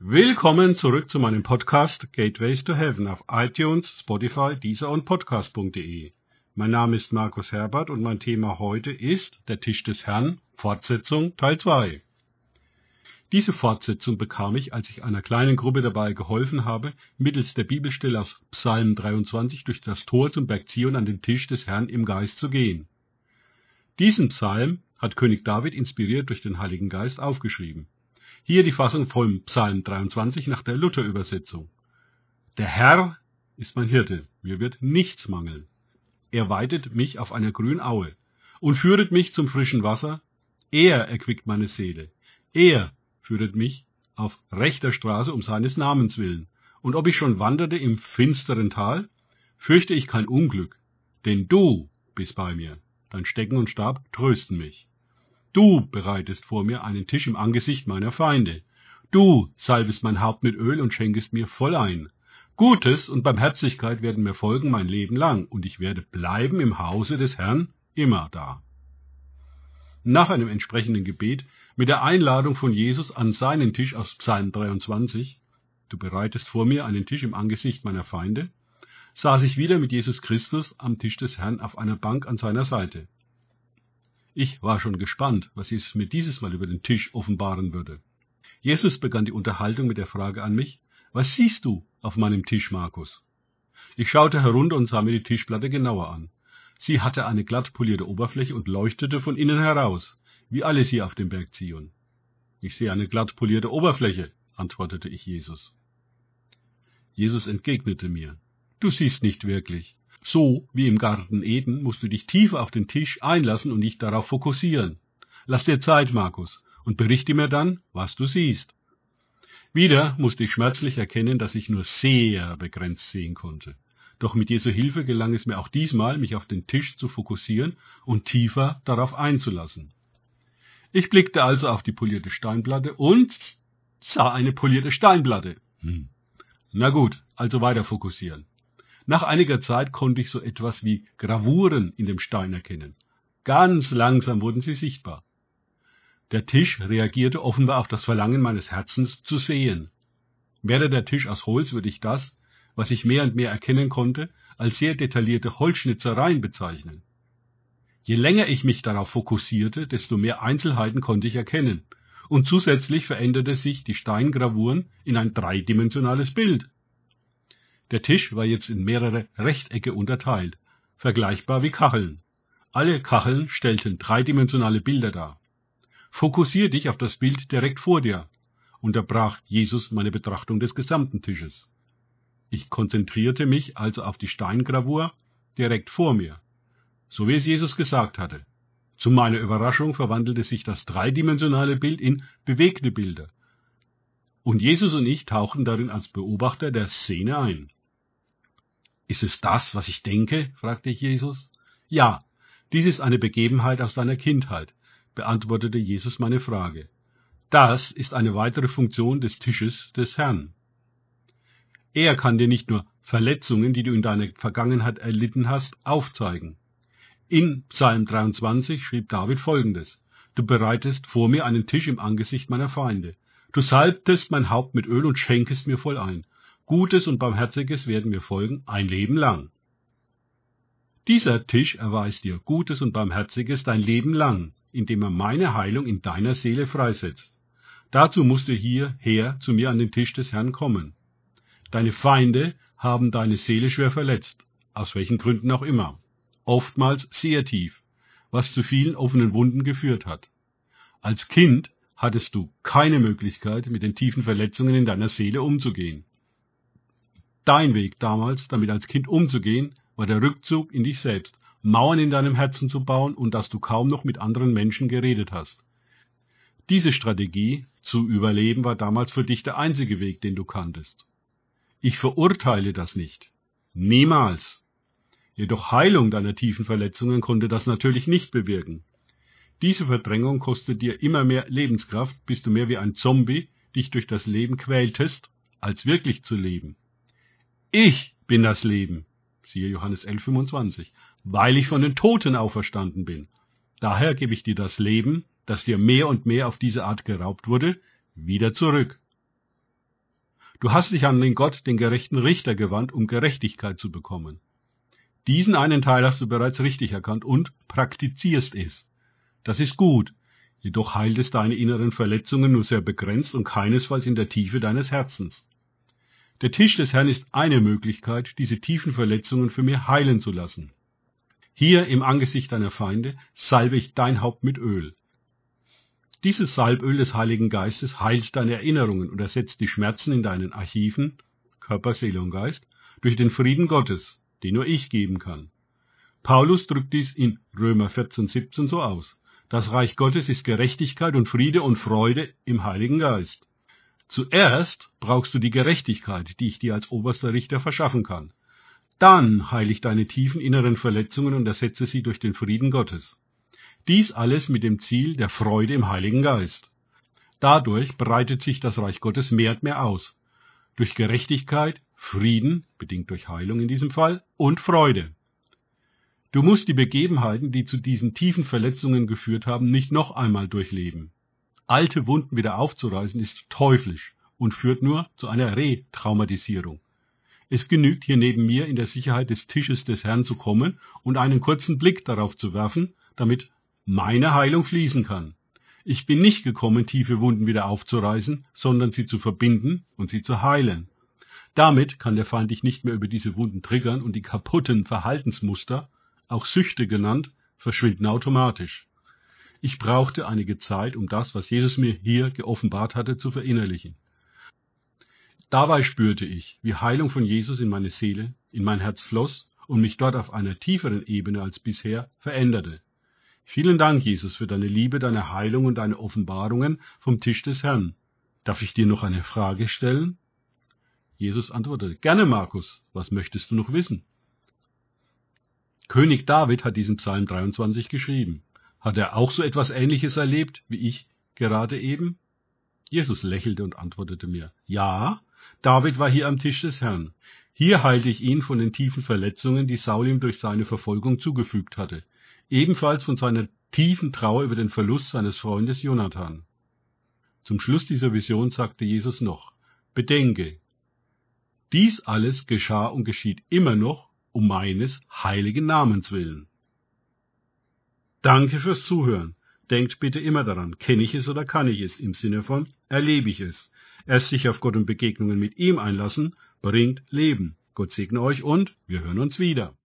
Willkommen zurück zu meinem Podcast Gateways to Heaven auf iTunes, Spotify, Deezer und Podcast.de. Mein Name ist Markus Herbert und mein Thema heute ist Der Tisch des Herrn, Fortsetzung Teil 2. Diese Fortsetzung bekam ich, als ich einer kleinen Gruppe dabei geholfen habe, mittels der Bibelstelle aus Psalm 23 durch das Tor zum Berg Zion an den Tisch des Herrn im Geist zu gehen. Diesen Psalm hat König David inspiriert durch den Heiligen Geist aufgeschrieben. Hier die Fassung vom Psalm 23 nach der Luther-Übersetzung. Der Herr ist mein Hirte, mir wird nichts mangeln. Er weidet mich auf einer grünen Aue und führet mich zum frischen Wasser. Er erquickt meine Seele. Er führet mich auf rechter Straße um seines Namens willen. Und ob ich schon wanderte im finsteren Tal, fürchte ich kein Unglück, denn du bist bei mir, dein Stecken und Stab trösten mich. Du bereitest vor mir einen Tisch im Angesicht meiner Feinde. Du salbest mein Haupt mit Öl und schenkest mir voll ein. Gutes und Barmherzigkeit werden mir folgen mein Leben lang, und ich werde bleiben im Hause des Herrn immer da. Nach einem entsprechenden Gebet mit der Einladung von Jesus an seinen Tisch aus Psalm 23, Du bereitest vor mir einen Tisch im Angesicht meiner Feinde, saß ich wieder mit Jesus Christus am Tisch des Herrn auf einer Bank an seiner Seite. Ich war schon gespannt, was Jesus mir dieses Mal über den Tisch offenbaren würde. Jesus begann die Unterhaltung mit der Frage an mich, was siehst du auf meinem Tisch, Markus? Ich schaute herunter und sah mir die Tischplatte genauer an. Sie hatte eine glatt polierte Oberfläche und leuchtete von innen heraus, wie alles hier auf dem Berg Zion. Ich sehe eine glatt polierte Oberfläche, antwortete ich Jesus. Jesus entgegnete mir, du siehst nicht wirklich. So wie im Garten Eden musst du dich tiefer auf den Tisch einlassen und dich darauf fokussieren. Lass dir Zeit, Markus, und berichte mir dann, was du siehst. Wieder musste ich schmerzlich erkennen, dass ich nur sehr begrenzt sehen konnte. Doch mit Jesu Hilfe gelang es mir auch diesmal, mich auf den Tisch zu fokussieren und tiefer darauf einzulassen. Ich blickte also auf die polierte Steinplatte und sah eine polierte Steinplatte. Hm. Na gut, also weiter fokussieren. Nach einiger Zeit konnte ich so etwas wie Gravuren in dem Stein erkennen. Ganz langsam wurden sie sichtbar. Der Tisch reagierte offenbar auf das Verlangen meines Herzens zu sehen. Wäre der Tisch aus Holz, würde ich das, was ich mehr und mehr erkennen konnte, als sehr detaillierte Holzschnitzereien bezeichnen. Je länger ich mich darauf fokussierte, desto mehr Einzelheiten konnte ich erkennen, und zusätzlich veränderte sich die Steingravuren in ein dreidimensionales Bild. Der Tisch war jetzt in mehrere Rechtecke unterteilt, vergleichbar wie Kacheln. Alle Kacheln stellten dreidimensionale Bilder dar. Fokussier dich auf das Bild direkt vor dir, unterbrach Jesus meine Betrachtung des gesamten Tisches. Ich konzentrierte mich also auf die Steingravur direkt vor mir, so wie es Jesus gesagt hatte. Zu meiner Überraschung verwandelte sich das dreidimensionale Bild in bewegte Bilder. Und Jesus und ich tauchten darin als Beobachter der Szene ein. Ist es das, was ich denke? fragte Jesus. Ja, dies ist eine Begebenheit aus deiner Kindheit, beantwortete Jesus meine Frage. Das ist eine weitere Funktion des Tisches des Herrn. Er kann dir nicht nur Verletzungen, die du in deiner Vergangenheit erlitten hast, aufzeigen. In Psalm 23 schrieb David folgendes. Du bereitest vor mir einen Tisch im Angesicht meiner Feinde. Du salbtest mein Haupt mit Öl und schenkest mir voll ein. Gutes und Barmherziges werden mir folgen ein Leben lang. Dieser Tisch erweist dir Gutes und Barmherziges dein Leben lang, indem er meine Heilung in deiner Seele freisetzt. Dazu musst du hierher zu mir an den Tisch des Herrn kommen. Deine Feinde haben deine Seele schwer verletzt, aus welchen Gründen auch immer, oftmals sehr tief, was zu vielen offenen Wunden geführt hat. Als Kind hattest du keine Möglichkeit, mit den tiefen Verletzungen in deiner Seele umzugehen. Dein Weg damals, damit als Kind umzugehen, war der Rückzug in dich selbst, Mauern in deinem Herzen zu bauen und dass du kaum noch mit anderen Menschen geredet hast. Diese Strategie zu überleben war damals für dich der einzige Weg, den du kanntest. Ich verurteile das nicht. Niemals. Jedoch Heilung deiner tiefen Verletzungen konnte das natürlich nicht bewirken. Diese Verdrängung kostet dir immer mehr Lebenskraft, bis du mehr wie ein Zombie dich durch das Leben quältest, als wirklich zu leben. Ich bin das Leben, siehe Johannes 11,25, weil ich von den Toten auferstanden bin. Daher gebe ich dir das Leben, das dir mehr und mehr auf diese Art geraubt wurde, wieder zurück. Du hast dich an den Gott, den gerechten Richter gewandt, um Gerechtigkeit zu bekommen. Diesen einen Teil hast du bereits richtig erkannt und praktizierst es. Das ist gut, jedoch heilt es deine inneren Verletzungen nur sehr begrenzt und keinesfalls in der Tiefe deines Herzens. Der Tisch des Herrn ist eine Möglichkeit, diese tiefen Verletzungen für mich heilen zu lassen. Hier im Angesicht deiner Feinde salbe ich dein Haupt mit Öl. Dieses Salböl des Heiligen Geistes heilt deine Erinnerungen und ersetzt die Schmerzen in deinen Archiven, Körper, Seele und Geist, durch den Frieden Gottes, den nur ich geben kann. Paulus drückt dies in Römer 14, 17 so aus. Das Reich Gottes ist Gerechtigkeit und Friede und Freude im Heiligen Geist. Zuerst brauchst du die Gerechtigkeit, die ich dir als oberster Richter verschaffen kann. Dann heile ich deine tiefen inneren Verletzungen und ersetze sie durch den Frieden Gottes. Dies alles mit dem Ziel der Freude im Heiligen Geist. Dadurch breitet sich das Reich Gottes mehr und mehr aus. Durch Gerechtigkeit, Frieden, bedingt durch Heilung in diesem Fall, und Freude. Du musst die Begebenheiten, die zu diesen tiefen Verletzungen geführt haben, nicht noch einmal durchleben. Alte Wunden wieder aufzureißen ist teuflisch und führt nur zu einer Retraumatisierung. Es genügt hier neben mir in der Sicherheit des Tisches des Herrn zu kommen und einen kurzen Blick darauf zu werfen, damit meine Heilung fließen kann. Ich bin nicht gekommen, tiefe Wunden wieder aufzureißen, sondern sie zu verbinden und sie zu heilen. Damit kann der Feind dich nicht mehr über diese Wunden triggern und die kaputten Verhaltensmuster, auch Süchte genannt, verschwinden automatisch. Ich brauchte einige Zeit, um das, was Jesus mir hier geoffenbart hatte, zu verinnerlichen. Dabei spürte ich, wie Heilung von Jesus in meine Seele, in mein Herz floss und mich dort auf einer tieferen Ebene als bisher veränderte. Vielen Dank, Jesus, für deine Liebe, deine Heilung und deine Offenbarungen vom Tisch des Herrn. Darf ich dir noch eine Frage stellen? Jesus antwortete, gerne, Markus, was möchtest du noch wissen? König David hat diesen Psalm 23 geschrieben. Hat er auch so etwas Ähnliches erlebt, wie ich gerade eben? Jesus lächelte und antwortete mir, ja, David war hier am Tisch des Herrn. Hier heilte ich ihn von den tiefen Verletzungen, die Saul ihm durch seine Verfolgung zugefügt hatte ebenfalls von seiner tiefen Trauer über den Verlust seines Freundes Jonathan. Zum Schluss dieser Vision sagte Jesus noch, Bedenke, dies alles geschah und geschieht immer noch um meines heiligen Namens willen. Danke fürs Zuhören. Denkt bitte immer daran, kenne ich es oder kann ich es, im Sinne von erlebe ich es. Erst sich auf Gott und Begegnungen mit ihm einlassen, bringt Leben. Gott segne euch und wir hören uns wieder.